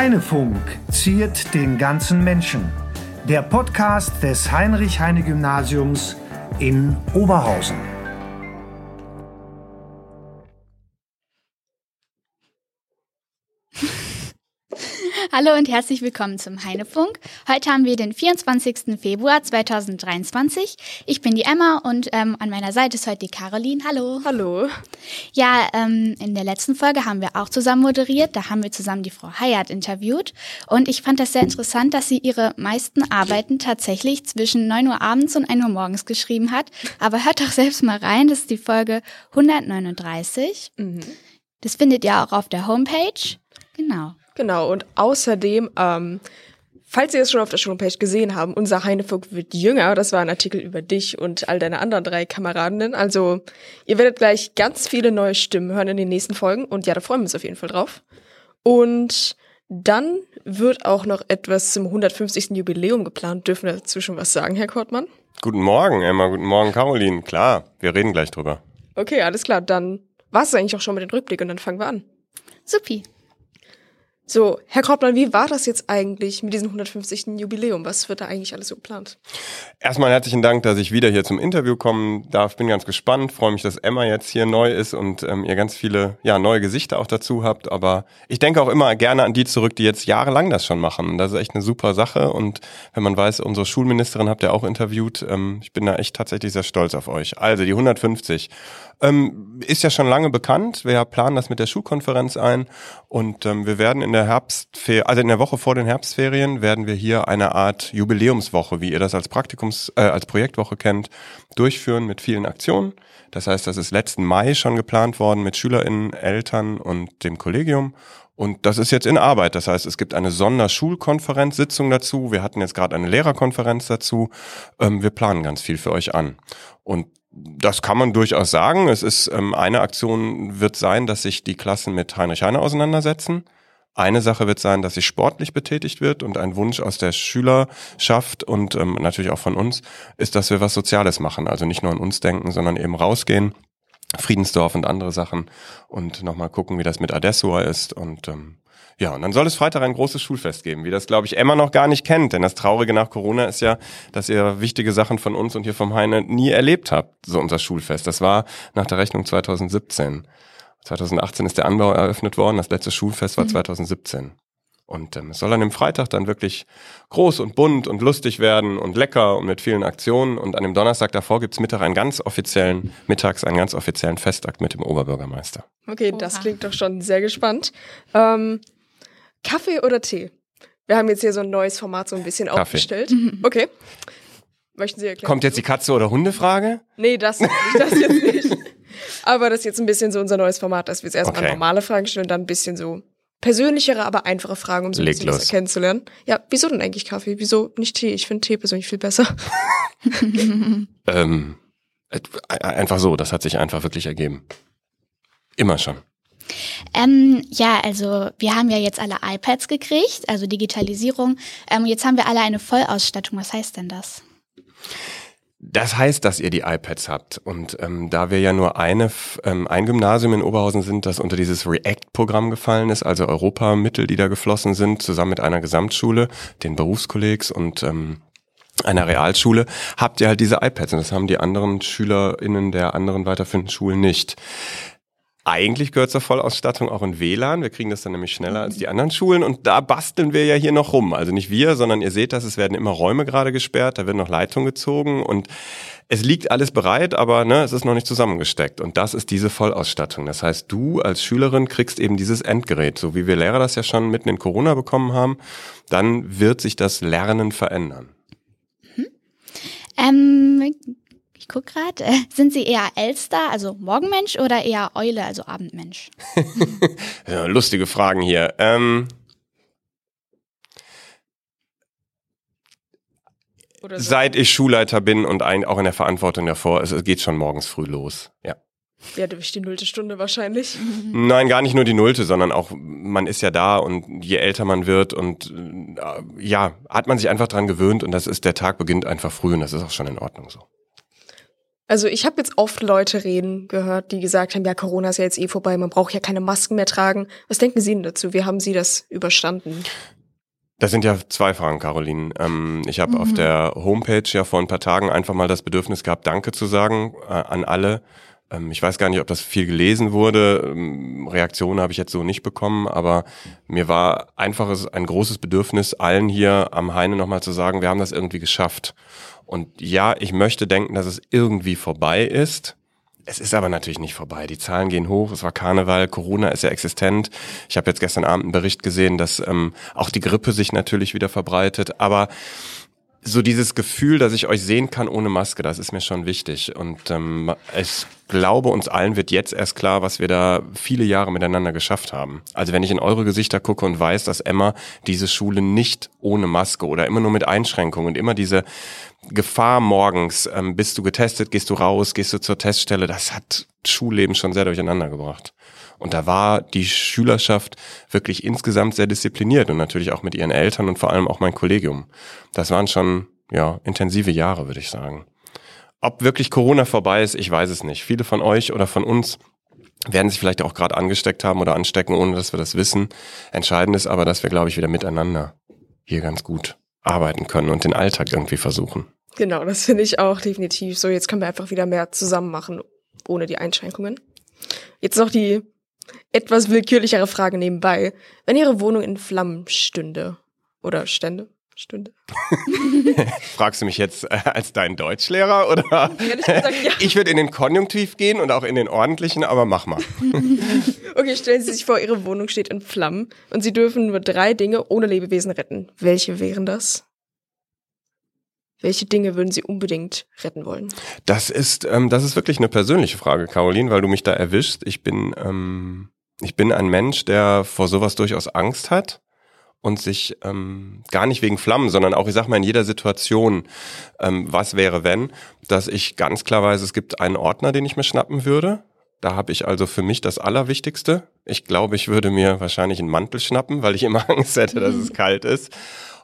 Heinefunk ziert den ganzen Menschen. Der Podcast des Heinrich-Heine-Gymnasiums in Oberhausen. Hallo und herzlich willkommen zum Heinefunk. Heute haben wir den 24. Februar 2023. Ich bin die Emma und ähm, an meiner Seite ist heute die Caroline. Hallo. Hallo. Ja, ähm, in der letzten Folge haben wir auch zusammen moderiert. Da haben wir zusammen die Frau Hayat interviewt. Und ich fand das sehr interessant, dass sie ihre meisten Arbeiten tatsächlich zwischen 9 Uhr abends und 1 Uhr morgens geschrieben hat. Aber hört doch selbst mal rein. Das ist die Folge 139. Mhm. Das findet ihr auch auf der Homepage. Genau. Genau, und außerdem, ähm, falls ihr es schon auf der Homepage gesehen haben, unser Heinefunk wird jünger. Das war ein Artikel über dich und all deine anderen drei Kameradinnen. Also ihr werdet gleich ganz viele neue Stimmen hören in den nächsten Folgen. Und ja, da freuen wir uns auf jeden Fall drauf. Und dann wird auch noch etwas zum 150. Jubiläum geplant. Dürfen wir dazu schon was sagen, Herr Kortmann? Guten Morgen, Emma. Guten Morgen, Caroline. Klar, wir reden gleich drüber. Okay, alles klar. Dann war es eigentlich auch schon mit dem Rückblick und dann fangen wir an. Supi. So, Herr Krautmann, wie war das jetzt eigentlich mit diesem 150. Jubiläum? Was wird da eigentlich alles so geplant? Erstmal herzlichen Dank, dass ich wieder hier zum Interview kommen darf. Bin ganz gespannt, freue mich, dass Emma jetzt hier neu ist und ähm, ihr ganz viele ja, neue Gesichter auch dazu habt. Aber ich denke auch immer gerne an die zurück, die jetzt jahrelang das schon machen. Das ist echt eine super Sache. Und wenn man weiß, unsere Schulministerin habt ihr auch interviewt, ähm, ich bin da echt tatsächlich sehr stolz auf euch. Also die 150. Ähm, ist ja schon lange bekannt. Wir planen das mit der Schulkonferenz ein und ähm, wir werden in der Herbstferien, also in der Woche vor den Herbstferien, werden wir hier eine Art Jubiläumswoche, wie ihr das als Praktikums, äh, als Projektwoche kennt, durchführen mit vielen Aktionen. Das heißt, das ist letzten Mai schon geplant worden mit SchülerInnen, Eltern und dem Kollegium. Und das ist jetzt in Arbeit. Das heißt, es gibt eine Sonderschulkonferenzsitzung dazu. Wir hatten jetzt gerade eine Lehrerkonferenz dazu. Ähm, wir planen ganz viel für euch an. Und das kann man durchaus sagen. Es ist ähm, eine Aktion wird sein, dass sich die Klassen mit Heinrich Heine auseinandersetzen. Eine Sache wird sein, dass sich sportlich betätigt wird und ein Wunsch aus der Schülerschaft und ähm, natürlich auch von uns ist, dass wir was Soziales machen. Also nicht nur an uns denken, sondern eben rausgehen, Friedensdorf und andere Sachen und nochmal gucken, wie das mit Adessua ist und ähm, ja, und dann soll es Freitag ein großes Schulfest geben, wie das, glaube ich, Emma noch gar nicht kennt. Denn das Traurige nach Corona ist ja, dass ihr wichtige Sachen von uns und hier vom Heine nie erlebt habt, so unser Schulfest. Das war nach der Rechnung 2017. 2018 ist der Anbau eröffnet worden, das letzte Schulfest war mhm. 2017. Und ähm, es soll an dem Freitag dann wirklich groß und bunt und lustig werden und lecker und mit vielen Aktionen. Und an dem Donnerstag davor gibt's Mittag einen ganz offiziellen, mittags einen ganz offiziellen Festakt mit dem Oberbürgermeister. Okay, Oha. das klingt doch schon sehr gespannt. Ähm Kaffee oder Tee? Wir haben jetzt hier so ein neues Format so ein bisschen Kaffee. aufgestellt. Okay. Möchten Sie erklären? Kommt jetzt die Katze- oder Hundefrage? Nee, das, das jetzt nicht. Aber das ist jetzt ein bisschen so unser neues Format, dass wir jetzt erstmal okay. normale Fragen stellen und dann ein bisschen so persönlichere, aber einfache Fragen, um so ein bisschen besser kennenzulernen. Ja, wieso denn eigentlich Kaffee? Wieso nicht Tee? Ich finde Tee persönlich viel besser. ähm, einfach so, das hat sich einfach wirklich ergeben. Immer schon. Ähm, ja, also wir haben ja jetzt alle iPads gekriegt, also Digitalisierung. Ähm, jetzt haben wir alle eine Vollausstattung. Was heißt denn das? Das heißt, dass ihr die iPads habt. Und ähm, da wir ja nur eine, ähm, ein Gymnasium in Oberhausen sind, das unter dieses React-Programm gefallen ist, also Europamittel, die da geflossen sind, zusammen mit einer Gesamtschule, den Berufskollegs und ähm, einer Realschule, habt ihr halt diese iPads. Und das haben die anderen SchülerInnen der anderen weiterführenden Schulen nicht. Eigentlich gehört zur Vollausstattung auch ein WLAN. Wir kriegen das dann nämlich schneller als die anderen Schulen und da basteln wir ja hier noch rum. Also nicht wir, sondern ihr seht das, es werden immer Räume gerade gesperrt, da werden noch Leitungen gezogen und es liegt alles bereit, aber ne, es ist noch nicht zusammengesteckt. Und das ist diese Vollausstattung. Das heißt, du als Schülerin kriegst eben dieses Endgerät, so wie wir Lehrer das ja schon mitten in Corona bekommen haben. Dann wird sich das Lernen verändern. Mhm. Ähm, guck gerade. Äh, sind Sie eher Elster, also Morgenmensch, oder eher Eule, also Abendmensch? ja, lustige Fragen hier. Ähm, so. Seit ich Schulleiter bin und ein, auch in der Verantwortung davor, es geht schon morgens früh los. Ja. Ja, durch die nullte Stunde wahrscheinlich. Nein, gar nicht nur die nullte, sondern auch, man ist ja da und je älter man wird und äh, ja, hat man sich einfach dran gewöhnt und das ist, der Tag beginnt einfach früh und das ist auch schon in Ordnung so. Also ich habe jetzt oft Leute reden gehört, die gesagt haben, ja, Corona ist ja jetzt eh vorbei, man braucht ja keine Masken mehr tragen. Was denken Sie denn dazu? Wie haben Sie das überstanden? Das sind ja zwei Fragen, Caroline. Ähm, ich habe mhm. auf der Homepage ja vor ein paar Tagen einfach mal das Bedürfnis gehabt, Danke zu sagen äh, an alle. Ähm, ich weiß gar nicht, ob das viel gelesen wurde. Ähm, Reaktionen habe ich jetzt so nicht bekommen, aber mir war einfach ein großes Bedürfnis, allen hier am Heine nochmal zu sagen, wir haben das irgendwie geschafft. Und ja, ich möchte denken, dass es irgendwie vorbei ist. Es ist aber natürlich nicht vorbei. Die Zahlen gehen hoch. Es war Karneval, Corona ist ja existent. Ich habe jetzt gestern Abend einen Bericht gesehen, dass ähm, auch die Grippe sich natürlich wieder verbreitet. Aber so dieses Gefühl, dass ich euch sehen kann ohne Maske, das ist mir schon wichtig. Und ähm, ich glaube, uns allen wird jetzt erst klar, was wir da viele Jahre miteinander geschafft haben. Also wenn ich in eure Gesichter gucke und weiß, dass Emma diese Schule nicht ohne Maske oder immer nur mit Einschränkungen und immer diese Gefahr morgens, ähm, bist du getestet, gehst du raus, gehst du zur Teststelle, das hat Schulleben schon sehr durcheinander gebracht. Und da war die Schülerschaft wirklich insgesamt sehr diszipliniert und natürlich auch mit ihren Eltern und vor allem auch mein Kollegium. Das waren schon, ja, intensive Jahre, würde ich sagen. Ob wirklich Corona vorbei ist, ich weiß es nicht. Viele von euch oder von uns werden sich vielleicht auch gerade angesteckt haben oder anstecken, ohne dass wir das wissen. Entscheidend ist aber, dass wir, glaube ich, wieder miteinander hier ganz gut arbeiten können und den Alltag irgendwie versuchen. Genau, das finde ich auch definitiv so. Jetzt können wir einfach wieder mehr zusammen machen, ohne die Einschränkungen. Jetzt noch die etwas willkürlichere Frage nebenbei. Wenn Ihre Wohnung in Flammen stünde oder stände, stünde. Fragst du mich jetzt äh, als dein Deutschlehrer oder? Gesagt, ja. Ich würde in den Konjunktiv gehen und auch in den ordentlichen, aber mach mal. okay, stellen Sie sich vor, Ihre Wohnung steht in Flammen und Sie dürfen nur drei Dinge ohne Lebewesen retten. Welche wären das? Welche Dinge würden Sie unbedingt retten wollen? Das ist, ähm, das ist wirklich eine persönliche Frage, Caroline, weil du mich da erwischst. Ich bin, ähm, ich bin ein Mensch, der vor sowas durchaus Angst hat und sich ähm, gar nicht wegen Flammen, sondern auch, ich sag mal, in jeder Situation, ähm, was wäre wenn, dass ich ganz klar weiß, es gibt einen Ordner, den ich mir schnappen würde. Da habe ich also für mich das Allerwichtigste. Ich glaube, ich würde mir wahrscheinlich einen Mantel schnappen, weil ich immer Angst hätte, dass es kalt ist.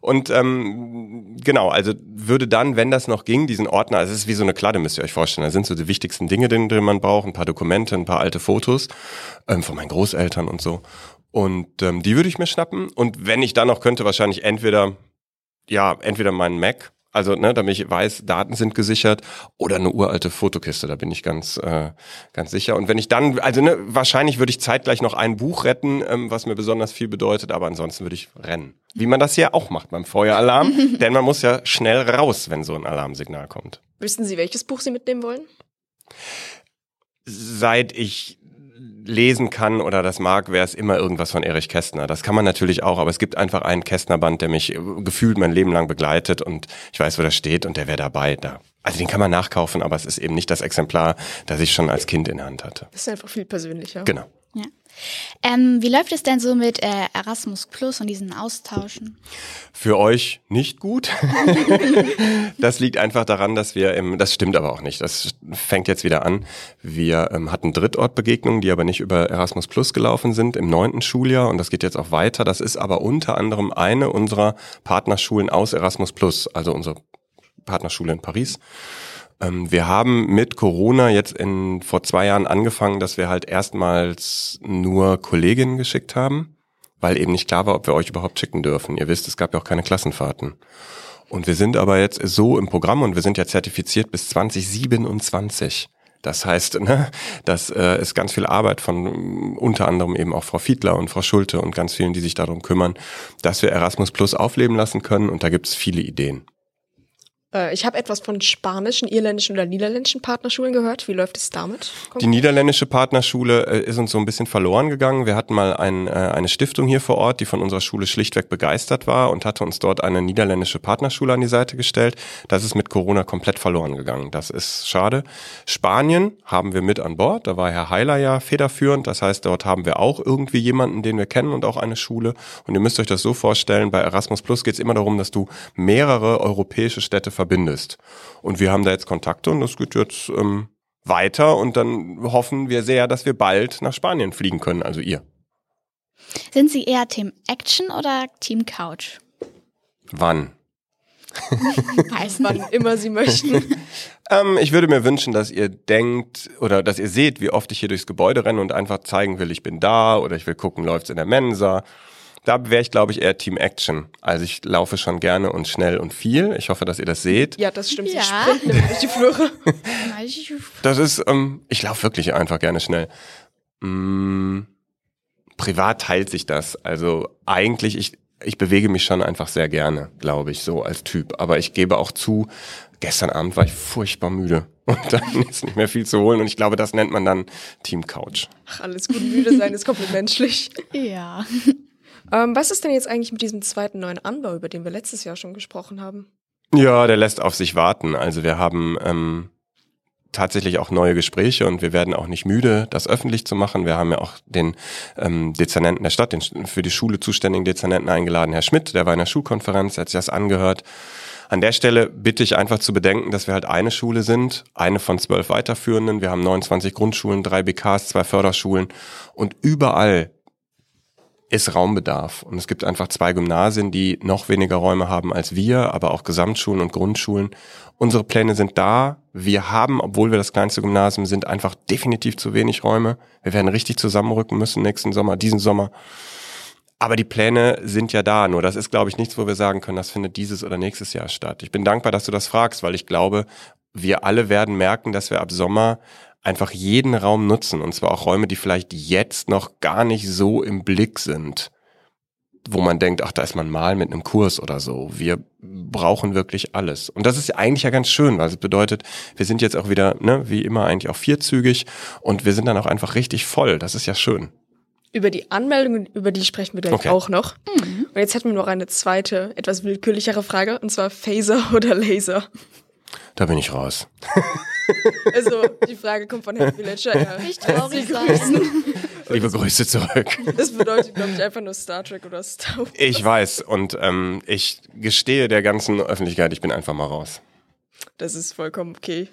Und ähm, genau, also würde dann, wenn das noch ging, diesen Ordner, also es ist wie so eine Kladde, müsst ihr euch vorstellen. Da sind so die wichtigsten Dinge, die, die man braucht, ein paar Dokumente, ein paar alte Fotos ähm, von meinen Großeltern und so. Und ähm, die würde ich mir schnappen. Und wenn ich dann noch könnte, wahrscheinlich entweder, ja, entweder meinen Mac also, ne, damit ich weiß, Daten sind gesichert oder eine uralte Fotokiste, da bin ich ganz, äh, ganz sicher. Und wenn ich dann, also ne, wahrscheinlich würde ich zeitgleich noch ein Buch retten, ähm, was mir besonders viel bedeutet, aber ansonsten würde ich rennen. Wie man das hier auch macht beim Feueralarm, denn man muss ja schnell raus, wenn so ein Alarmsignal kommt. Wissen Sie, welches Buch Sie mitnehmen wollen? Seit ich lesen kann oder das mag, wäre es immer irgendwas von Erich Kästner. Das kann man natürlich auch, aber es gibt einfach einen Kästner-Band, der mich gefühlt mein Leben lang begleitet und ich weiß, wo der steht und der wäre dabei. Da. Also den kann man nachkaufen, aber es ist eben nicht das Exemplar, das ich schon als Kind in der Hand hatte. Das ist einfach viel persönlicher. Genau. Ähm, wie läuft es denn so mit äh, Erasmus Plus und diesen Austauschen? Für euch nicht gut. das liegt einfach daran, dass wir im, das stimmt aber auch nicht. Das fängt jetzt wieder an. Wir ähm, hatten Drittortbegegnungen, die aber nicht über Erasmus Plus gelaufen sind im neunten Schuljahr und das geht jetzt auch weiter. Das ist aber unter anderem eine unserer Partnerschulen aus Erasmus Plus, also unsere Partnerschule in Paris. Ähm, wir haben mit Corona jetzt in, vor zwei Jahren angefangen, dass wir halt erstmals nur Kolleginnen geschickt haben, weil eben nicht klar war, ob wir euch überhaupt schicken dürfen. Ihr wisst, es gab ja auch keine Klassenfahrten. Und wir sind aber jetzt so im Programm und wir sind ja zertifiziert bis 2027. Das heißt, ne, das äh, ist ganz viel Arbeit von unter anderem eben auch Frau Fiedler und Frau Schulte und ganz vielen, die sich darum kümmern, dass wir Erasmus Plus aufleben lassen können. Und da gibt es viele Ideen. Äh, ich habe etwas von spanischen, irländischen oder niederländischen Partnerschulen gehört. Wie läuft es damit? Die niederländische Partnerschule äh, ist uns so ein bisschen verloren gegangen. Wir hatten mal ein, äh, eine Stiftung hier vor Ort, die von unserer Schule schlichtweg begeistert war und hatte uns dort eine niederländische Partnerschule an die Seite gestellt. Das ist mit Corona komplett verloren gegangen. Das ist schade. Spanien haben wir mit an Bord. Da war Herr Heiler ja federführend. Das heißt, dort haben wir auch irgendwie jemanden, den wir kennen und auch eine Schule. Und ihr müsst euch das so vorstellen, bei Erasmus Plus geht es immer darum, dass du mehrere europäische Städte verbindest. Und wir haben da jetzt Kontakte und das geht jetzt ähm, weiter und dann hoffen wir sehr, dass wir bald nach Spanien fliegen können, also ihr. Sind Sie eher Team Action oder Team Couch? Wann? Weiß wann immer sie möchten. Ähm, ich würde mir wünschen, dass ihr denkt oder dass ihr seht, wie oft ich hier durchs Gebäude renne und einfach zeigen will, ich bin da oder ich will gucken, läuft's in der Mensa. Da wäre ich, glaube ich, eher Team Action. Also ich laufe schon gerne und schnell und viel. Ich hoffe, dass ihr das seht. Ja, das stimmt. Sie Ja. sprinten nämlich durch die Flure. Das ist, ähm, ich laufe wirklich einfach gerne schnell. Mm, privat teilt sich das. Also eigentlich, ich, ich bewege mich schon einfach sehr gerne, glaube ich, so als Typ. Aber ich gebe auch zu, gestern Abend war ich furchtbar müde. Und dann ist nicht mehr viel zu holen. Und ich glaube, das nennt man dann Team Couch. Ach, alles gut, müde sein ist komplett menschlich. Ja. Ähm, was ist denn jetzt eigentlich mit diesem zweiten neuen Anbau, über den wir letztes Jahr schon gesprochen haben? Ja, der lässt auf sich warten. Also wir haben ähm, tatsächlich auch neue Gespräche und wir werden auch nicht müde, das öffentlich zu machen. Wir haben ja auch den ähm, Dezernenten der Stadt, den für die Schule zuständigen Dezernenten eingeladen, Herr Schmidt, der war in der Schulkonferenz, hat sich das angehört. An der Stelle bitte ich einfach zu bedenken, dass wir halt eine Schule sind, eine von zwölf weiterführenden. Wir haben 29 Grundschulen, drei BKs, zwei Förderschulen und überall ist Raumbedarf. Und es gibt einfach zwei Gymnasien, die noch weniger Räume haben als wir, aber auch Gesamtschulen und Grundschulen. Unsere Pläne sind da. Wir haben, obwohl wir das kleinste Gymnasium sind, einfach definitiv zu wenig Räume. Wir werden richtig zusammenrücken müssen nächsten Sommer, diesen Sommer. Aber die Pläne sind ja da. Nur das ist, glaube ich, nichts, wo wir sagen können, das findet dieses oder nächstes Jahr statt. Ich bin dankbar, dass du das fragst, weil ich glaube, wir alle werden merken, dass wir ab Sommer einfach jeden Raum nutzen. Und zwar auch Räume, die vielleicht jetzt noch gar nicht so im Blick sind. Wo man denkt, ach, da ist man mal mit einem Kurs oder so. Wir brauchen wirklich alles. Und das ist eigentlich ja ganz schön, weil es bedeutet, wir sind jetzt auch wieder, ne, wie immer eigentlich auch vierzügig und wir sind dann auch einfach richtig voll. Das ist ja schön. Über die Anmeldungen, über die sprechen wir gleich Okay. auch noch. Und jetzt hätten wir noch eine zweite, etwas willkürlichere Frage, und zwar Phaser oder Laser. Da bin ich raus. Also, die Frage kommt von Herrn Villager. Ja. Nicht traurig sein. Liebe Grüße zurück. Das bedeutet, glaube ich, einfach nur Star Trek oder Star Wars. Ich weiß und ähm, ich gestehe der ganzen Öffentlichkeit, ich bin einfach mal raus. Das ist vollkommen okay.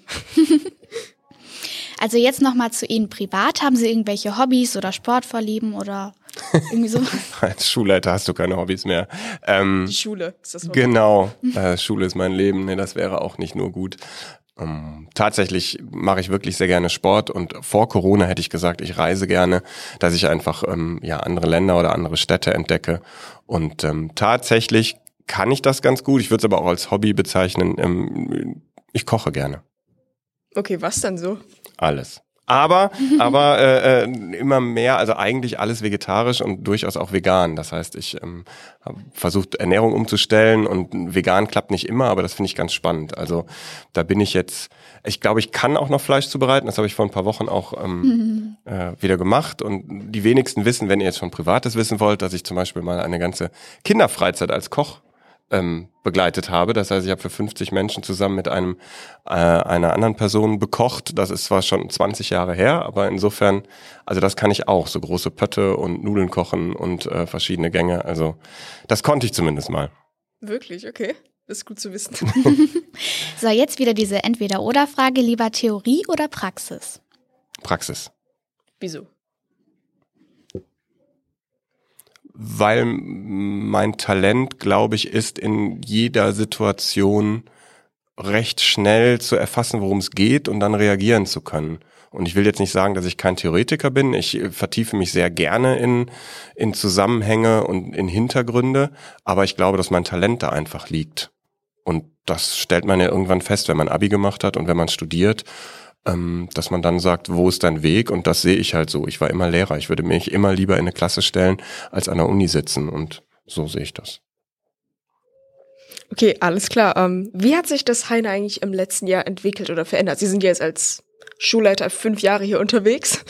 Also jetzt nochmal zu Ihnen privat. Haben Sie irgendwelche Hobbys oder Sportvorlieben oder irgendwie so? Als Schulleiter hast du keine Hobbys mehr. Ähm, Die Schule ist das Hobby. genau, äh, Schule ist mein Leben. Nee, das wäre auch nicht nur gut. Ähm, tatsächlich mache ich wirklich sehr gerne Sport und vor Corona hätte ich gesagt, ich reise gerne, dass ich einfach ähm, ja andere Länder oder andere Städte entdecke. Und ähm, tatsächlich kann ich das ganz gut. Ich würde es aber auch als Hobby bezeichnen. Ähm, ich koche gerne. Okay, was dann so? Alles. Aber, aber äh, äh, immer mehr, also eigentlich alles vegetarisch und durchaus auch vegan. Das heißt, ich ähm, habe versucht, Ernährung umzustellen und vegan klappt nicht immer, aber das finde ich ganz spannend. Also da bin ich jetzt, ich glaube, ich kann auch noch Fleisch zubereiten. Das habe ich vor ein paar Wochen auch ähm, äh, wieder gemacht. Und die wenigsten wissen, wenn ihr jetzt schon Privates wissen wollt, dass ich zum Beispiel mal eine ganze Kinderfreizeit als Koch ähm, begleitet habe. Das heißt, ich habe für 50 Menschen zusammen mit einem äh, einer anderen Person bekocht. Das ist zwar schon 20 Jahre her, aber insofern, also das kann ich auch, so große Pötte und Nudeln kochen und äh, verschiedene Gänge. Also das konnte ich zumindest mal. Wirklich, okay. Das ist gut zu wissen. So, jetzt wieder diese Entweder-Oder-Frage. Lieber Theorie oder Praxis? Praxis. Wieso? Weil mein Talent, glaube ich, ist in jeder Situation recht schnell zu erfassen, worum es geht und dann reagieren zu können. Und ich will jetzt nicht sagen, dass ich kein Theoretiker bin. Ich vertiefe mich sehr gerne in, in Zusammenhänge und in Hintergründe, aber ich glaube, dass mein Talent da einfach liegt. Und das stellt man ja irgendwann fest, wenn man Abi gemacht hat und wenn man studiert, ähm, dass man dann sagt, wo ist dein Weg? Und das sehe ich halt so. Ich war immer Lehrer. Ich würde mich immer lieber in eine Klasse stellen, als an der Uni sitzen. Und so sehe ich das. Okay, alles klar. Ähm, wie hat sich das Heine eigentlich im letzten Jahr entwickelt oder verändert? Sie sind ja jetzt als Schulleiter fünf Jahre hier unterwegs.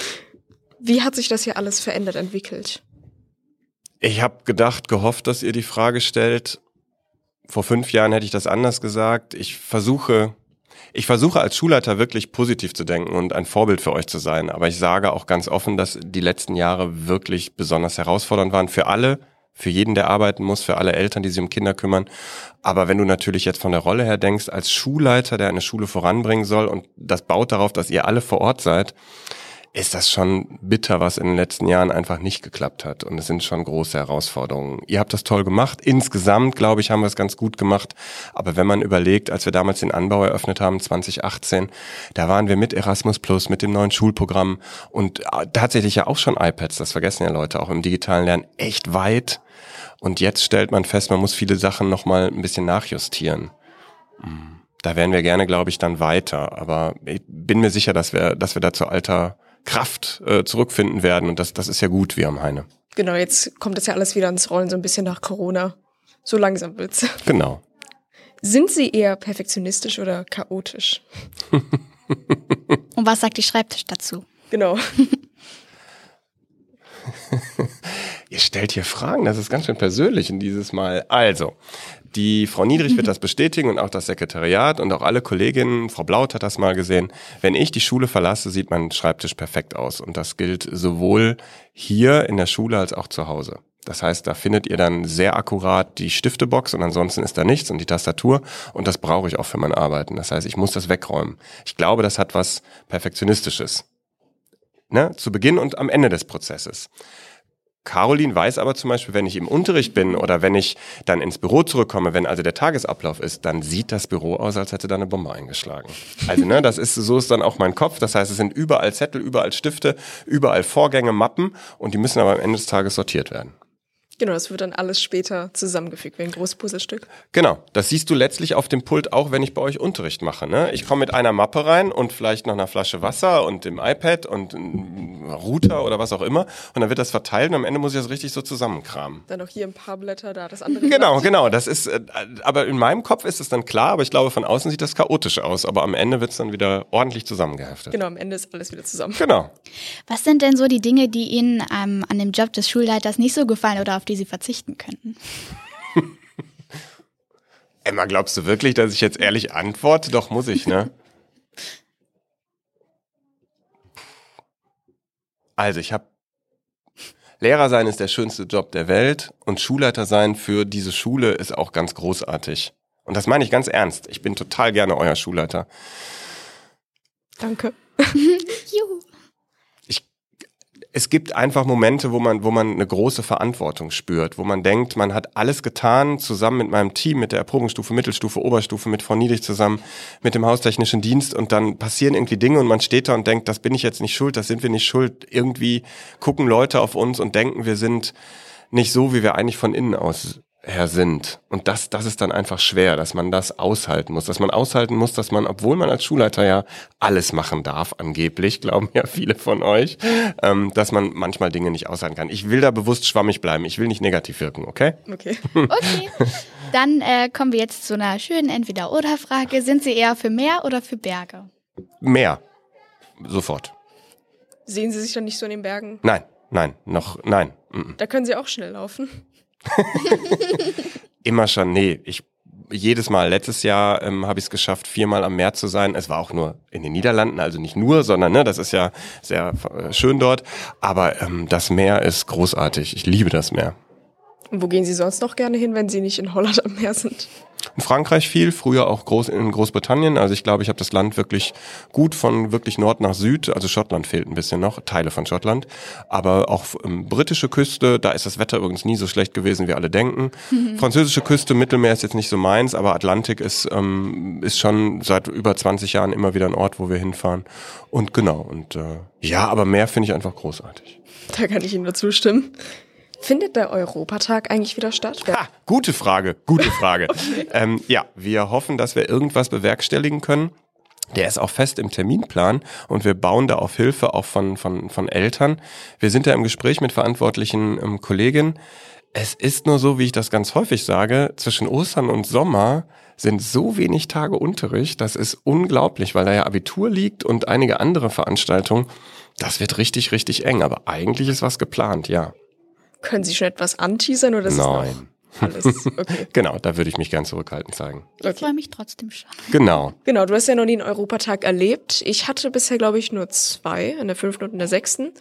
Wie hat sich das hier alles verändert, entwickelt? Ich habe gedacht, gehofft, dass ihr die Frage stellt. Vor fünf Jahren hätte ich das anders gesagt. Ich versuche, ich versuche als Schulleiter wirklich positiv zu denken und ein Vorbild für euch zu sein. Aber ich sage auch ganz offen, dass die letzten Jahre wirklich besonders herausfordernd waren für alle, für jeden, der arbeiten muss, für alle Eltern, die sich um Kinder kümmern. Aber wenn du natürlich jetzt von der Rolle her denkst, als Schulleiter, der eine Schule voranbringen soll und das baut darauf, dass ihr alle vor Ort seid, ist das schon bitter, was in den letzten Jahren einfach nicht geklappt hat. Und es sind schon große Herausforderungen. Ihr habt das toll gemacht. Insgesamt, glaube ich, haben wir es ganz gut gemacht. Aber wenn man überlegt, als wir damals den Anbau eröffnet haben, 2018, da waren wir mit Erasmus Plus, mit dem neuen Schulprogramm und äh, tatsächlich ja auch schon iPads, das vergessen ja Leute, auch im digitalen Lernen, echt weit. Und jetzt stellt man fest, man muss viele Sachen nochmal ein bisschen nachjustieren. Da wären wir gerne, glaube ich, dann weiter. Aber ich bin mir sicher, dass wir, dass wir da zu alter Kraft äh, zurückfinden werden. Und das, das ist ja gut, wie am Heine. Genau, jetzt kommt das ja alles wieder ins Rollen, so ein bisschen nach Corona. So langsam wird's. Genau. Sind Sie eher perfektionistisch oder chaotisch? Und was sagt die Schreibtisch dazu? Genau. Ihr stellt hier Fragen, das ist ganz schön persönlich in dieses Mal. Also, die Frau Niedrich wird das bestätigen und auch das Sekretariat und auch alle Kolleginnen. Frau Blaut hat das mal gesehen. Wenn ich die Schule verlasse, sieht mein Schreibtisch perfekt aus. Und das gilt sowohl hier in der Schule als auch zu Hause. Das heißt, da findet ihr dann sehr akkurat die Stiftebox und ansonsten ist da nichts und die Tastatur und das brauche ich auch für mein Arbeiten. Das heißt, ich muss das wegräumen. Ich glaube, das hat was Perfektionistisches. Ne? Zu Beginn und am Ende des Prozesses. Caroline weiß aber zum Beispiel, wenn ich im Unterricht bin oder wenn ich dann ins Büro zurückkomme, wenn also der Tagesablauf ist, dann sieht das Büro aus, als hätte da eine Bombe eingeschlagen. Also ne, das ist so ist dann auch mein Kopf. Das heißt, es sind überall Zettel, überall Stifte, überall Vorgänge, Mappen und die müssen aber am Ende des Tages sortiert werden. Genau, das wird dann alles später zusammengefügt, wie ein großes Puzzlestück. Genau, das siehst du letztlich auf dem Pult auch, wenn ich bei euch Unterricht mache. Ne? Ich komme mit einer Mappe rein und vielleicht noch einer Flasche Wasser und dem iPad und einem Router oder was auch immer und dann wird das verteilt und am Ende muss ich das richtig so zusammenkramen. Dann noch hier ein paar Blätter, da das andere. Genau, Blatt. genau. Das ist, äh, aber in meinem Kopf ist es dann klar, aber ich glaube, von außen sieht das chaotisch aus. Aber am Ende wird es dann wieder ordentlich zusammengeheftet. Genau, am Ende ist alles wieder zusammen. Genau. Was sind denn so die Dinge, die Ihnen ähm, an dem Job des Schulleiters nicht so gefallen oder auf die Sie verzichten könnten? Emma, glaubst du wirklich, dass ich jetzt ehrlich antworte? Doch, muss ich, ne? Also, ich habe Lehrer sein ist der schönste Job der Welt und Schulleiter sein für diese Schule ist auch ganz großartig. Und das meine ich ganz ernst. Ich bin total gerne euer Schulleiter. Danke. Juhu. Es gibt einfach Momente, wo man, wo man eine große Verantwortung spürt, wo man denkt, man hat alles getan, zusammen mit meinem Team, mit der Erprobungsstufe, Mittelstufe, Oberstufe, mit Frau Niedrig zusammen, mit dem haustechnischen Dienst und dann passieren irgendwie Dinge und man steht da und denkt, das bin ich jetzt nicht schuld, das sind wir nicht schuld. Irgendwie gucken Leute auf uns und denken, wir sind nicht so, wie wir eigentlich von innen aus her sind. Und das, das ist dann einfach schwer, dass man das aushalten muss. Dass man aushalten muss, dass man, obwohl man als Schulleiter ja alles machen darf, angeblich, glauben ja viele von euch, ähm, dass man manchmal Dinge nicht aushalten kann. Ich will da bewusst schwammig bleiben. Ich will nicht negativ wirken, okay? Okay. Okay. Dann äh, kommen wir jetzt zu einer schönen Entweder-Oder-Frage. Sind Sie eher für Meer oder für Berge? Mehr. Sofort. Sehen Sie sich dann nicht so in den Bergen? Nein, nein, noch, nein. Mm. Da können Sie auch schnell laufen. Immer schon, nee, ich jedes Mal. Letztes Jahr ähm, habe ich es geschafft, viermal am Meer zu sein. Es war auch nur in den Niederlanden, also nicht nur, sondern ne, das ist ja sehr äh, schön dort. Aber ähm, das Meer ist großartig. Ich liebe das Meer. Und wo gehen Sie sonst noch gerne hin, wenn Sie nicht in Holland am Meer sind? In Frankreich viel, früher auch groß in Großbritannien. Also ich glaube, ich habe das Land wirklich gut von wirklich Nord nach Süd. Also Schottland fehlt ein bisschen noch, Teile von Schottland. Aber auch ähm, britische Küste, da ist das Wetter übrigens nie so schlecht gewesen, wie alle denken. Französische Küste, Mittelmeer ist jetzt nicht so meins, aber Atlantik ist, ähm, ist schon seit über 20 Jahren immer wieder ein Ort, wo wir hinfahren. Und genau, und äh, ja, aber Meer finde ich einfach großartig. Da kann ich Ihnen nur zustimmen. Findet der Europatag eigentlich wieder statt? Ha, gute Frage, gute Frage. ähm, ja, wir hoffen, dass wir irgendwas bewerkstelligen können. Der ist auch fest im Terminplan und wir bauen da auf Hilfe auch von, von, von Eltern. Wir sind da im Gespräch mit verantwortlichen ähm, Kolleginnen. Es ist nur so, wie ich das ganz häufig sage, zwischen Ostern und Sommer sind so wenig Tage Unterricht, das ist unglaublich, weil da ja Abitur liegt und einige andere Veranstaltungen. Das wird richtig, richtig eng, aber eigentlich ist was geplant, ja. Können Sie schon etwas anteasern oder ist Nein. alles? Okay. Genau, da würde ich mich ganz zurückhaltend zeigen. Ich Okay. freue mich trotzdem schon. Genau. Genau, du hast ja noch nie einen Europatag erlebt. Ich hatte bisher, glaube ich, nur zwei, in der fünften und in der sechsten.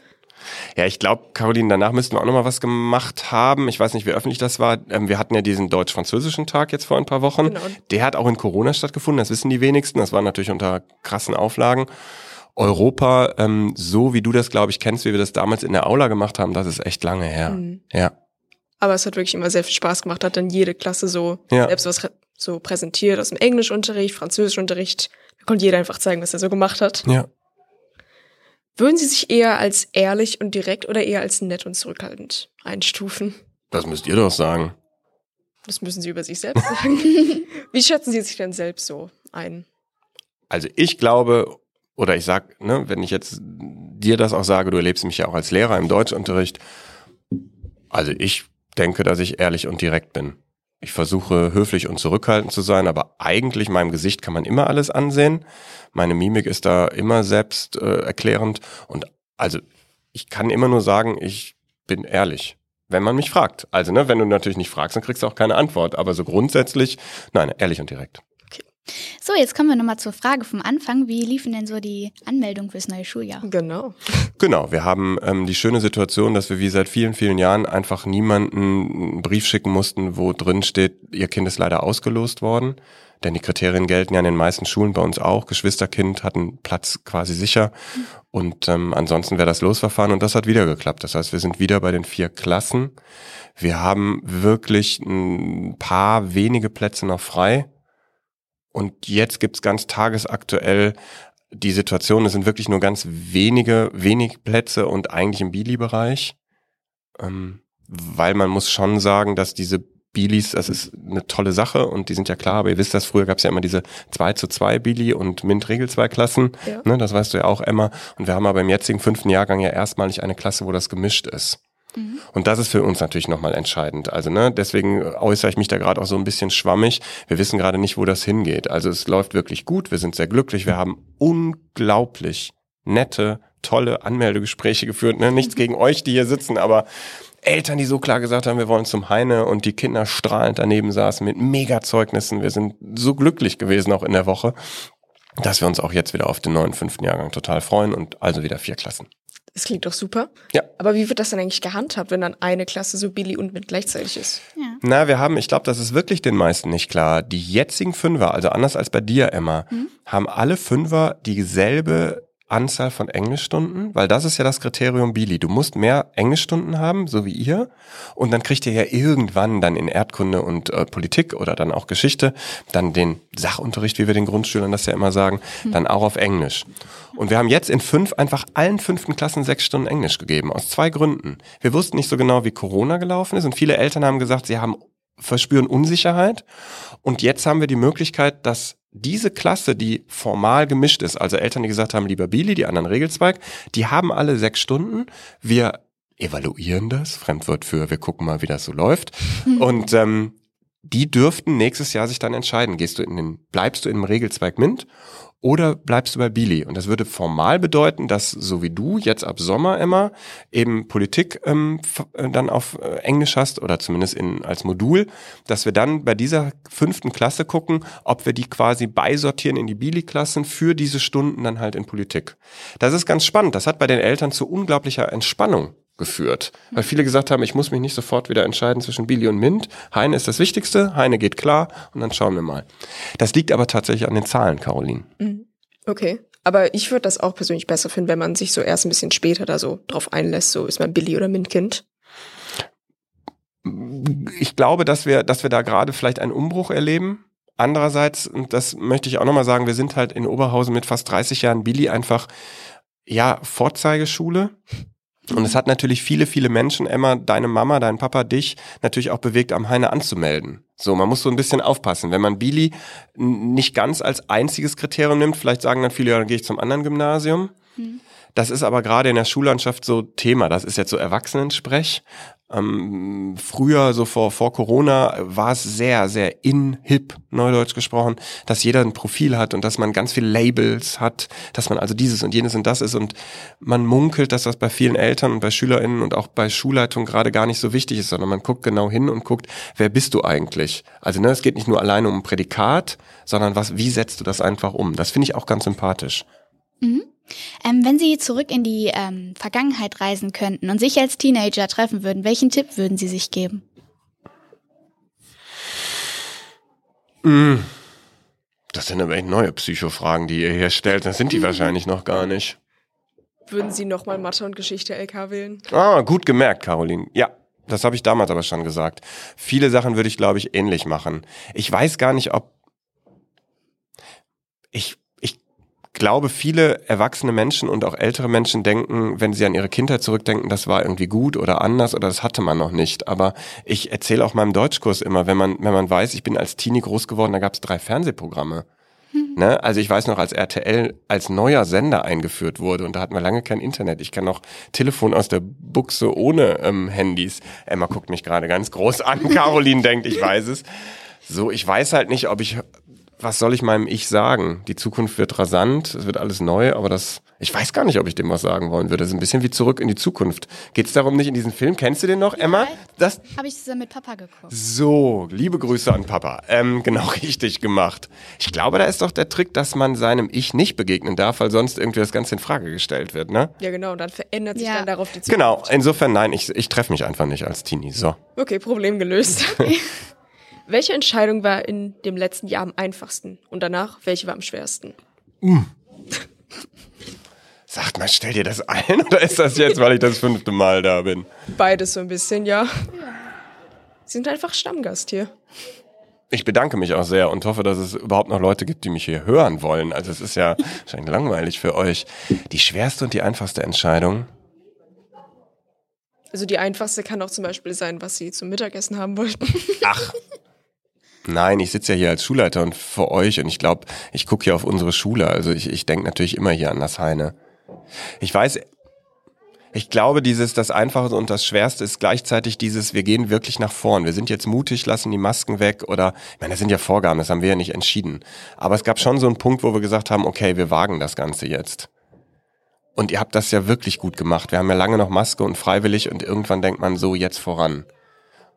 Ja, ich glaube, Caroline, danach müssten wir auch noch mal was gemacht haben. Ich weiß nicht, wie öffentlich das war. Ähm, wir hatten ja diesen deutsch-französischen Tag jetzt vor ein paar Wochen. Genau. Der hat auch in Corona stattgefunden, das wissen die wenigsten. Das war natürlich unter krassen Auflagen. Europa, ähm, so wie du das, glaube ich, kennst, wie wir das damals in der Aula gemacht haben, das ist echt lange her. Mhm. Ja. Aber es hat wirklich immer sehr viel Spaß gemacht, hat dann jede Klasse so Ja. selbst was so präsentiert aus dem Englischunterricht, Französischunterricht. Da konnte jeder einfach zeigen, was er so gemacht hat. Ja. Würden Sie sich eher als ehrlich und direkt oder eher als nett und zurückhaltend einstufen? Das müsst ihr doch sagen. Das müssen Sie über sich selbst sagen. Wie schätzen Sie sich denn selbst so ein? Also ich glaube, oder ich sag, ne, wenn ich jetzt dir das auch sage, du erlebst mich ja auch als Lehrer im Deutschunterricht. Also ich denke, dass ich ehrlich und direkt bin. Ich versuche höflich und zurückhaltend zu sein, aber eigentlich meinem Gesicht kann man immer alles ansehen. Meine Mimik ist da immer selbst äh, erklärend und also ich kann immer nur sagen, ich bin ehrlich, wenn man mich fragt. Also ne, wenn du natürlich nicht fragst, dann kriegst du auch keine Antwort. Aber so grundsätzlich, nein, ehrlich und direkt. So, jetzt kommen wir nochmal zur Frage vom Anfang. Wie liefen denn so die Anmeldungen fürs neue Schuljahr? Genau. Genau, wir haben ähm, die schöne Situation, dass wir wie seit vielen, vielen Jahren einfach niemanden einen Brief schicken mussten, wo drin steht, ihr Kind ist leider ausgelost worden. Denn die Kriterien gelten ja in den meisten Schulen bei uns auch. Geschwisterkind hat einen Platz quasi sicher. Und ähm, ansonsten wäre das Losverfahren und das hat wieder geklappt. Das heißt, wir sind wieder bei den vier Klassen. Wir haben wirklich ein paar wenige Plätze noch frei. Und jetzt gibt's ganz tagesaktuell die Situation, es sind wirklich nur ganz wenige, wenig Plätze und eigentlich im Bili-Bereich. Ähm, weil man muss schon sagen, dass diese Bilis, das ist eine tolle Sache und die sind ja klar, aber ihr wisst das, früher gab es ja immer diese 2 zu 2 Bili und MINT-Regel 2 Klassen. Ja. Ne, das weißt du ja auch, Emma. Und wir haben aber im jetzigen fünften Jahrgang ja erstmalig eine Klasse, wo das gemischt ist. Und das ist für uns natürlich nochmal entscheidend. Also ne, deswegen äußere ich mich da gerade auch so ein bisschen schwammig. Wir wissen gerade nicht, wo das hingeht. Also es läuft wirklich gut, wir sind sehr glücklich, wir haben unglaublich nette, tolle Anmeldegespräche geführt. Ne? Nichts gegen euch, die hier sitzen, aber Eltern, die so klar gesagt haben, wir wollen zum Heine und die Kinder strahlend daneben saßen mit Mega-Zeugnissen. Wir sind so glücklich gewesen auch in der Woche, dass wir uns auch jetzt wieder auf den neuen fünften Jahrgang total freuen und also wieder vier Klassen. Das klingt doch super. Ja. Aber wie wird das dann eigentlich gehandhabt, wenn dann eine Klasse so Billy und mit gleichzeitig ist? Ja. Na, wir haben, ich glaube, das ist wirklich den meisten nicht klar. Die jetzigen Fünfer, also anders als bei dir, Emma, haben alle Fünfer dieselbe Anzahl von Englischstunden, weil das ist ja das Kriterium Bili. Du musst mehr Englischstunden haben, so wie ihr, und dann kriegt ihr ja irgendwann dann in Erdkunde und äh, Politik oder dann auch Geschichte dann den Sachunterricht, wie wir den Grundschülern das ja immer sagen, dann auch auf Englisch. Und wir haben jetzt in fünf einfach allen fünften Klassen sechs Stunden Englisch gegeben, aus zwei Gründen. Wir wussten nicht so genau, wie Corona gelaufen ist und viele Eltern haben gesagt, sie haben verspüren Unsicherheit. Und jetzt haben wir die Möglichkeit, dass diese Klasse, die formal gemischt ist, also Eltern, die gesagt haben, lieber Billy, die anderen Regelzweig, die haben alle sechs Stunden. Wir evaluieren das, Fremdwort für, wir gucken mal, wie das so läuft. Und ähm, die dürften nächstes Jahr sich dann entscheiden, gehst du in den, bleibst du im Regelzweig MINT oder bleibst du bei Billy? Und das würde formal bedeuten, dass so wie du jetzt ab Sommer, Emma, eben Politik ähm, äh, dann auf äh, Englisch hast oder zumindest in, als Modul, dass wir dann bei dieser fünften Klasse gucken, ob wir die quasi beisortieren in die Billy-Klassen für diese Stunden dann halt in Politik. Das ist ganz spannend. Das hat bei den Eltern zu unglaublicher Entspannung geführt. Weil viele gesagt haben, ich muss mich nicht sofort wieder entscheiden zwischen Billy und Mint. Heine ist das Wichtigste, Heine geht klar und dann schauen wir mal. Das liegt aber tatsächlich an den Zahlen, Caroline. Okay. Aber ich würde das auch persönlich besser finden, wenn man sich so erst ein bisschen später da so drauf einlässt, so ist man Billy oder Mint-Kind. Ich glaube, dass wir, dass wir da gerade vielleicht einen Umbruch erleben. Andererseits, und das möchte ich auch nochmal sagen, wir sind halt in Oberhausen mit fast 30 Jahren Billy einfach, ja, Vorzeigeschule. Und es hat natürlich viele, viele Menschen, Emma, deine Mama, dein Papa, dich, natürlich auch bewegt, am Heine anzumelden. So, man muss so ein bisschen aufpassen. Wenn man Billy nicht ganz als einziges Kriterium nimmt, vielleicht sagen dann viele, ja, dann gehe ich zum anderen Gymnasium. Das ist aber gerade in der Schullandschaft so Thema. Das ist jetzt so Erwachsenensprech. Ähm, früher, so vor, vor Corona, war es sehr, sehr in, hip, neudeutsch gesprochen, dass jeder ein Profil hat und dass man ganz viele Labels hat, dass man also dieses und jenes und das ist und man munkelt, dass das bei vielen Eltern und bei SchülerInnen und auch bei Schulleitungen gerade gar nicht so wichtig ist, sondern man guckt genau hin und guckt, wer bist du eigentlich? Also, ne, es geht nicht nur alleine um ein Prädikat, sondern was, wie setzt du das einfach um? Das finde ich auch ganz sympathisch. Ähm, wenn Sie zurück in die ähm, Vergangenheit reisen könnten und sich als Teenager treffen würden, welchen Tipp würden Sie sich geben? Das sind aber echt neue Psychofragen, die ihr hier stellt. Das sind die wahrscheinlich noch gar nicht. Würden Sie nochmal Mathe und Geschichte LK wählen? Ah, gut gemerkt, Caroline. Ja, das habe ich damals aber schon gesagt. Viele Sachen würde ich, glaube ich, ähnlich machen. Ich weiß gar nicht, ob ich ich glaube, viele erwachsene Menschen und auch ältere Menschen denken, wenn sie an ihre Kindheit zurückdenken, das war irgendwie gut oder anders oder das hatte man noch nicht. Aber ich erzähle auch meinem Deutschkurs immer, wenn man, wenn man weiß, ich bin als Teenie groß geworden, da gab es drei Fernsehprogramme. Ne? Also ich weiß noch, als RTL als neuer Sender eingeführt wurde und da hatten wir lange kein Internet. Ich kann noch Telefon aus der Buchse ohne ähm, Handys. Emma guckt mich gerade ganz groß an. Caroline denkt, ich weiß es. So, ich weiß halt nicht, ob ich was soll ich meinem Ich sagen? Die Zukunft wird rasant, es wird alles neu, aber das, ich weiß gar nicht, ob ich dem was sagen wollen würde. Das ist ein bisschen wie zurück in die Zukunft. Geht es darum nicht in diesen Film? Kennst du den noch, Emma? Das Habe ich zusammen mit Papa geguckt. so, liebe Grüße an Papa. Ähm, genau richtig gemacht. Ich glaube, da ist doch der Trick, dass man seinem Ich nicht begegnen darf, weil sonst irgendwie das Ganze in Frage gestellt wird, ne? Ja, genau. Und dann verändert sich Ja. dann darauf die Zukunft. Genau, insofern nein, ich, ich treffe mich einfach nicht als Teenie. So. Okay, Problem gelöst. welche Entscheidung war in dem letzten Jahr am einfachsten? Und danach, welche war am schwersten? Sagt mal, stell dir das ein oder ist das jetzt, weil ich das fünfte Mal da bin? Beides so ein bisschen, ja. Sie sind einfach Stammgast hier. Ich bedanke mich auch sehr und hoffe, dass es überhaupt noch Leute gibt, die mich hier hören wollen. Also es ist ja wahrscheinlich langweilig für euch. Die schwerste und die einfachste Entscheidung. Also die einfachste kann auch zum Beispiel sein, was Sie zum Mittagessen haben wollten. Ach. Nein, ich sitze ja hier als Schulleiter und vor euch und ich glaube, ich gucke hier auf unsere Schule. Also ich, ich denke natürlich immer hier an das Heine. Ich weiß, ich glaube, dieses, das Einfache und das Schwerste ist gleichzeitig dieses, wir gehen wirklich nach vorn. Wir sind jetzt mutig, lassen die Masken weg oder, ich meine, das sind ja Vorgaben, das haben wir ja nicht entschieden. Aber es gab schon so einen Punkt, wo wir gesagt haben, okay, wir wagen das Ganze jetzt. Und ihr habt das ja wirklich gut gemacht. Wir haben ja lange noch Maske und freiwillig und irgendwann denkt man so, jetzt voran.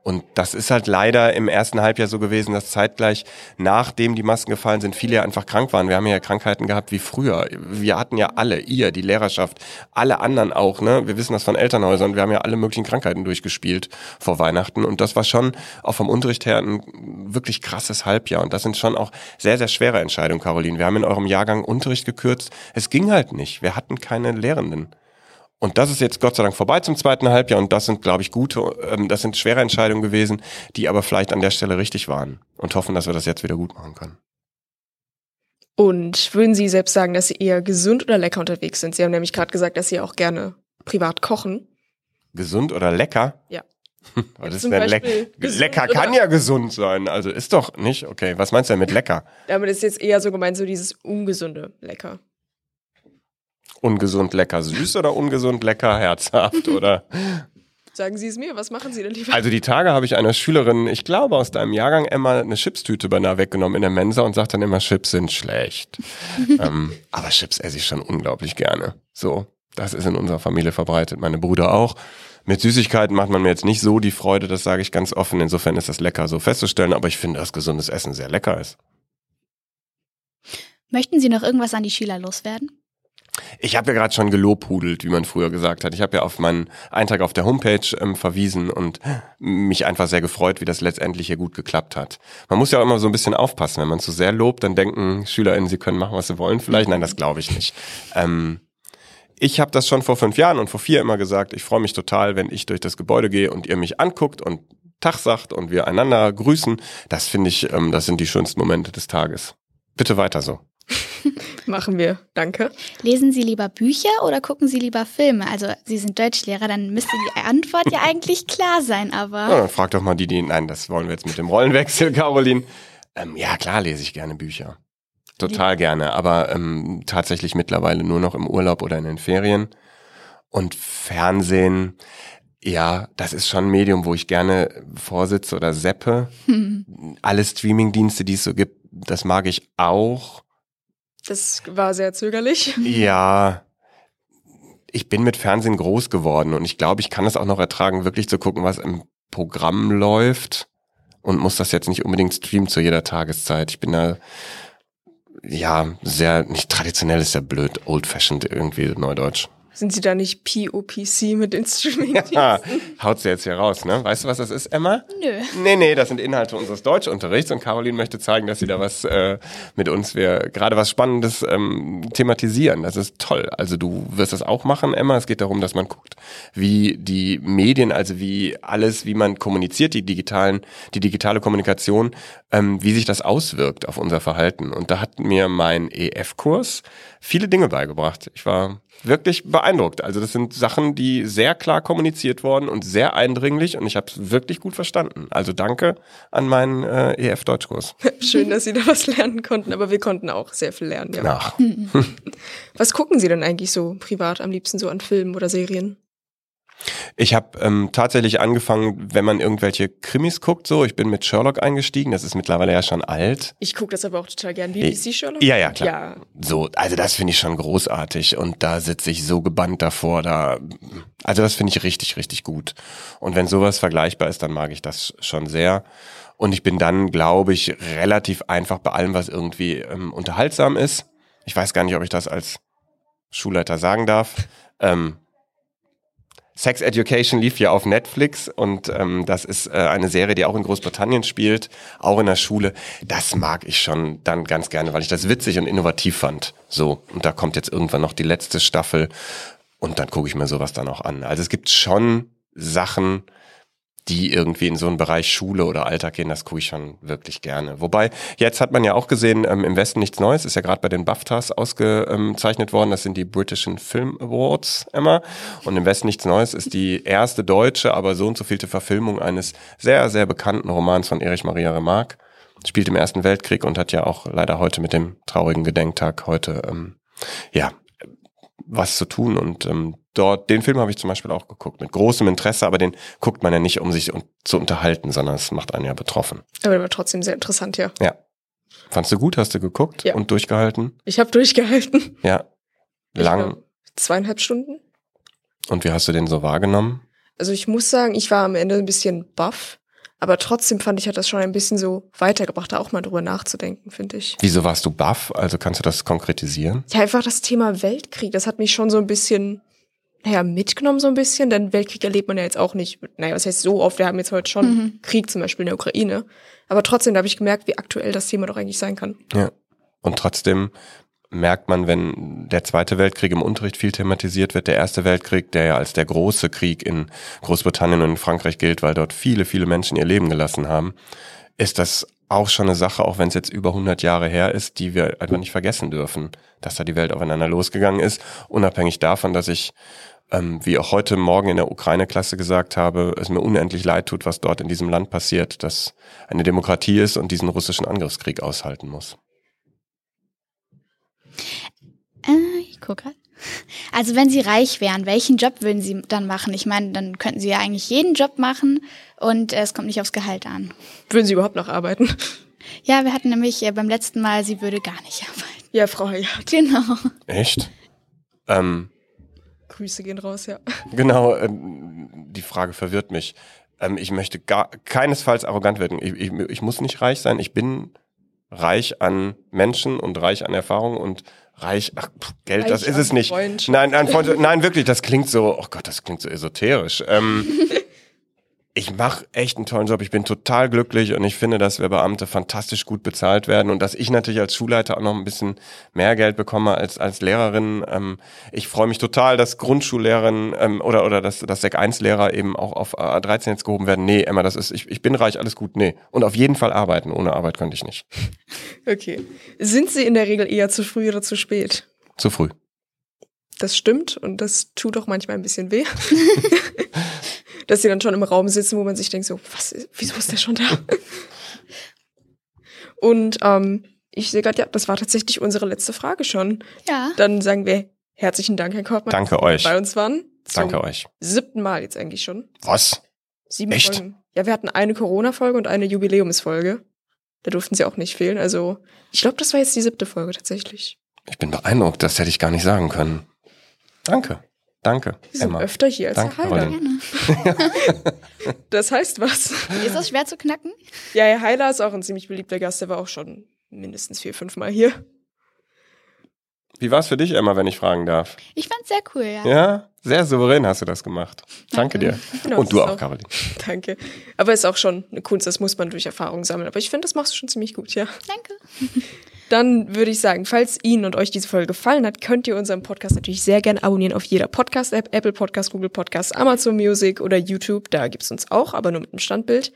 Und das ist halt leider im ersten Halbjahr so gewesen, dass zeitgleich nachdem die Masken gefallen sind, viele ja einfach krank waren. Wir haben ja Krankheiten gehabt wie früher. Wir hatten ja alle, ihr, die Lehrerschaft, alle anderen auch, ne? Wir wissen das von Elternhäusern. Wir haben ja alle möglichen Krankheiten durchgespielt vor Weihnachten. Und das war schon auch vom Unterricht her ein wirklich krasses Halbjahr. Und das sind schon auch sehr, sehr schwere Entscheidungen, Caroline. Wir haben in eurem Jahrgang Unterricht gekürzt. Es ging halt nicht. Wir hatten keine Lehrenden. Und das ist jetzt Gott sei Dank vorbei zum zweiten Halbjahr und das sind, glaube ich, gute, ähm, das sind schwere Entscheidungen gewesen, die aber vielleicht an der Stelle richtig waren und hoffen, dass wir das jetzt wieder gut machen können. Und würden Sie selbst sagen, dass Sie eher gesund oder lecker unterwegs sind? Sie haben nämlich gerade gesagt, dass Sie auch gerne privat kochen. Gesund oder lecker? Ja. Was ist denn gesund lecker kann ja gesund sein, also ist doch nicht. Okay, was meinst du denn mit lecker? Damit ist jetzt eher so gemeint, so dieses ungesunde Lecker. Ungesund lecker süß oder ungesund lecker herzhaft oder? Sagen Sie es mir, was machen Sie denn lieber? Also die Tage habe ich einer Schülerin, ich glaube aus deinem Jahrgang, Emma, eine Chipstüte beinahe weggenommen in der Mensa und sagt dann immer, Chips sind schlecht. ähm, aber Chips esse ich schon unglaublich gerne. So, das ist in unserer Familie verbreitet, meine Brüder auch. Mit Süßigkeiten macht man mir jetzt nicht so die Freude, das sage ich ganz offen. Insofern ist das lecker so festzustellen, aber ich finde, dass gesundes Essen sehr lecker ist. Möchten Sie noch irgendwas an die Schüler loswerden? Ich habe ja gerade schon gelobhudelt, wie man früher gesagt hat. Ich habe ja auf meinen Eintrag auf der Homepage ähm, verwiesen und mich einfach sehr gefreut, wie das letztendlich hier gut geklappt hat. Man muss ja auch immer so ein bisschen aufpassen. Wenn man zu sehr lobt, dann denken SchülerInnen, sie können machen, was sie wollen. Vielleicht, nein, das glaube ich nicht. Ähm, ich habe das schon vor fünf Jahren und vor vier immer gesagt. Ich freue mich total, wenn ich durch das Gebäude gehe und ihr mich anguckt und Tag sagt und wir einander grüßen. Das finde ich, ähm, das sind die schönsten Momente des Tages. Bitte weiter so. Machen wir. Danke. Lesen Sie lieber Bücher oder gucken Sie lieber Filme? Also Sie sind Deutschlehrer, dann müsste die Antwort ja eigentlich klar sein, Ja, aber dann frag doch mal die, die. Nein, das wollen wir jetzt mit dem Rollenwechsel, Caroline. Ähm, ja, klar lese ich gerne Bücher. Total gerne, aber ähm, tatsächlich mittlerweile nur noch im Urlaub oder in den Ferien. Und Fernsehen, ja, das ist schon ein Medium, wo ich gerne vorsitze oder seppe. Alle Streamingdienste, die es so gibt, das mag ich auch. Das war sehr zögerlich. Ja, ich bin mit Fernsehen groß geworden und ich glaube, ich kann es auch noch ertragen, wirklich zu gucken, was im Programm läuft und muss das jetzt nicht unbedingt streamen zu jeder Tageszeit. Ich bin da, ja, sehr, nicht traditionell ist ja blöd, old-fashioned irgendwie, neudeutsch. Sind Sie da nicht POPC mit den streaming Ja, haut sie jetzt hier raus, ne? Weißt du, was das ist, Emma? Nö. Nee, nee, das sind Inhalte unseres Deutschunterrichts und Caroline möchte zeigen, dass sie da was äh, mit uns, wir gerade was Spannendes ähm, thematisieren. Das ist toll. Also du wirst das auch machen, Emma. Es geht darum, dass man guckt, wie die Medien, also wie alles, wie man kommuniziert, die digitalen, die digitale Kommunikation, ähm, wie sich das auswirkt auf unser Verhalten. Und da hat mir mein EF-Kurs viele Dinge beigebracht. Ich war wirklich beeindruckt. Also das sind Sachen, die sehr klar kommuniziert worden und sehr eindringlich und ich habe es wirklich gut verstanden. Also danke an meinen äh, EF-Deutschkurs. Schön, dass Sie da was lernen konnten, aber wir konnten auch sehr viel lernen. Ja. Nach. Was gucken Sie denn eigentlich so privat am liebsten so an Filmen oder Serien? Ich habe ähm, tatsächlich angefangen, wenn man irgendwelche Krimis guckt, so, ich bin mit Sherlock eingestiegen, das ist mittlerweile ja schon alt. Ich gucke das aber auch total gern. BBC Sherlock? Ja, ja, klar. Ja. So, also das finde ich schon großartig und da sitze ich so gebannt davor, da, also das finde ich richtig, richtig gut. Und wenn sowas vergleichbar ist, dann mag ich das schon sehr. Und ich bin dann, glaube ich, relativ einfach bei allem, was irgendwie ähm, unterhaltsam ist. Ich weiß gar nicht, ob ich das als Schulleiter sagen darf. Ähm, Sex Education lief ja auf Netflix und ähm, das ist äh, eine Serie, die auch in Großbritannien spielt, auch in der Schule. Das mag ich schon dann ganz gerne, weil ich das witzig und innovativ fand. So, und da kommt jetzt irgendwann noch die letzte Staffel und dann gucke ich mir sowas dann auch an. Also es gibt schon Sachen, die irgendwie in so einen Bereich Schule oder Alltag gehen, das gucke ich schon wirklich gerne. Wobei, jetzt hat man ja auch gesehen, ähm, im Westen nichts Neues, ist ja gerade bei den BAFTAs ausgezeichnet worden, das sind die Britischen Film Awards, Emma. Und im Westen nichts Neues ist die erste deutsche, aber so und so vielte Verfilmung eines sehr, sehr bekannten Romans von Erich Maria Remarque. Spielt im Ersten Weltkrieg und hat ja auch leider heute mit dem traurigen Gedenktag heute, ähm, ja, was zu tun und ähm, dort, den Film habe ich zum Beispiel auch geguckt, mit großem Interesse, aber den guckt man ja nicht, um sich un zu unterhalten, sondern es macht einen ja betroffen. Aber der war trotzdem sehr interessant, ja. Ja. Fandst du gut? Hast du geguckt Ja. und durchgehalten? Ich habe durchgehalten. Ja. Lang. glaub, zweieinhalb Stunden. Und wie hast du den so wahrgenommen? Also ich muss sagen, ich war am Ende ein bisschen baff, aber trotzdem fand ich, hat das schon ein bisschen so weitergebracht, da auch mal drüber nachzudenken, finde ich. Wieso warst du baff? Also kannst du das konkretisieren? Ja, einfach das Thema Weltkrieg, das hat mich schon so ein bisschen, naja, mitgenommen so ein bisschen, denn Weltkrieg erlebt man ja jetzt auch nicht, naja, was heißt so oft, wir haben jetzt heute schon Mhm. Krieg zum Beispiel in der Ukraine, aber trotzdem, da habe ich gemerkt, wie aktuell das Thema doch eigentlich sein kann. Ja. Und trotzdem merkt man, wenn der Zweite Weltkrieg im Unterricht viel thematisiert wird, der Erste Weltkrieg, der ja als der große Krieg in Großbritannien und in Frankreich gilt, weil dort viele, viele Menschen ihr Leben gelassen haben, ist das auch schon eine Sache, auch wenn es jetzt über 100 Jahre her ist, die wir einfach nicht vergessen dürfen, dass da die Welt aufeinander losgegangen ist, unabhängig davon, dass ich ähm, wie auch heute Morgen in der Ukraine-Klasse gesagt habe, es mir unendlich leid tut, was dort in diesem Land passiert, dass eine Demokratie ist und diesen russischen Angriffskrieg aushalten muss. Äh, ich gucke grad. Also wenn Sie reich wären, welchen Job würden Sie dann machen? Ich meine, dann könnten Sie ja eigentlich jeden Job machen und äh, es kommt nicht aufs Gehalt an. Würden Sie überhaupt noch arbeiten? Ja, wir hatten nämlich äh, beim letzten Mal, sie würde gar nicht arbeiten. Ja, Frau Hayat. Genau. Echt? Ähm, Grüße gehen raus, ja. genau, ähm, die Frage verwirrt mich. Ähm, ich möchte gar keinesfalls arrogant werden. Ich, ich, ich muss nicht reich sein. Ich bin reich an Menschen und reich an Erfahrung und reich, ach, pff, Geld, Reich das ist es nicht. Nein, nein, Freund, nein, wirklich, das klingt so, oh Gott, das klingt so esoterisch. Ähm, ich mache echt einen tollen Job. Ich bin total glücklich und ich finde, dass wir Beamte fantastisch gut bezahlt werden und dass ich natürlich als Schulleiter auch noch ein bisschen mehr Geld bekomme als als Lehrerin. Ähm, ich freue mich total, dass Grundschullehrerin ähm, oder oder dass, dass Sek 1 Lehrer eben auch auf A13 jetzt gehoben werden. Nee, Emma, das ist ich, ich bin reich, alles gut. Nee, und auf jeden Fall arbeiten. Ohne Arbeit könnte ich nicht. Okay. Sind Sie in der Regel eher zu früh oder zu spät? Zu früh. Das stimmt und das tut auch manchmal ein bisschen weh. Dass sie dann schon im Raum sitzen, wo man sich denkt so, was, ist- wieso ist der schon da? Und ähm, ich sehe gerade, ja, das war tatsächlich unsere letzte Frage schon. Ja. Dann sagen wir herzlichen Dank, Herr Kortmann, Danke euch. Bei uns waren. Zum Danke euch. Siebten Mal jetzt eigentlich schon. Was? Sieben Echt? Folgen. Ja, wir hatten eine Corona-Folge und eine Jubiläumsfolge. Da durften sie auch nicht fehlen. Also, ich glaube, das war jetzt die siebte Folge tatsächlich. Ich bin beeindruckt. Das hätte ich gar nicht sagen können. Danke. Danke, Sie sind Emma. öfter hier als Danke, Herr Heiler. Das heißt was. Ist das schwer zu knacken? Ja, Herr Heiler ist auch ein ziemlich beliebter Gast. Der war auch schon mindestens vier, fünf Mal hier. Wie war es für dich, Emma, wenn ich fragen darf? Ich fand's sehr cool, ja. Ja, sehr souverän hast du das gemacht. Danke, dir. Genau, Und du auch, auch. Caroline. Danke. Aber ist auch schon eine Kunst, das muss man durch Erfahrung sammeln. Aber ich finde, das machst du schon ziemlich gut, ja. Danke. Dann würde ich sagen, falls Ihnen und euch diese Folge gefallen hat, könnt ihr unseren Podcast natürlich sehr gerne abonnieren auf jeder Podcast-App, Apple Podcast, Google Podcast, Amazon Music oder YouTube. Da gibt's uns auch, aber nur mit einem Standbild.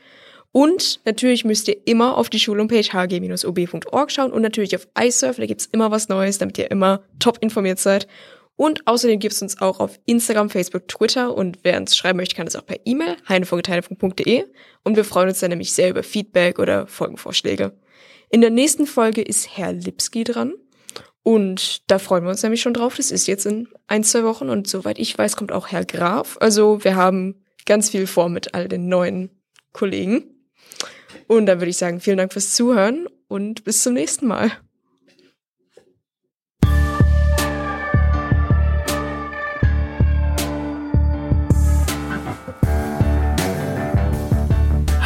Und natürlich müsst ihr immer auf die Schulhomepage hg-ob.org schauen und natürlich auf iSurf, da gibt's immer was Neues, damit ihr immer top informiert seid. Und außerdem gibt's uns auch auf Instagram, Facebook, Twitter und wer uns schreiben möchte, kann das auch per E-Mail, heinefunk.heinefunk.de und wir freuen uns dann nämlich sehr über Feedback oder Folgenvorschläge. In der nächsten Folge ist Herr Lipski dran. Und da freuen wir uns nämlich schon drauf. Das ist jetzt in ein, zwei Wochen. Und soweit ich weiß, kommt auch Herr Graf. Also wir haben ganz viel vor mit all den neuen Kollegen. Und dann würde ich sagen, vielen Dank fürs Zuhören und bis zum nächsten Mal.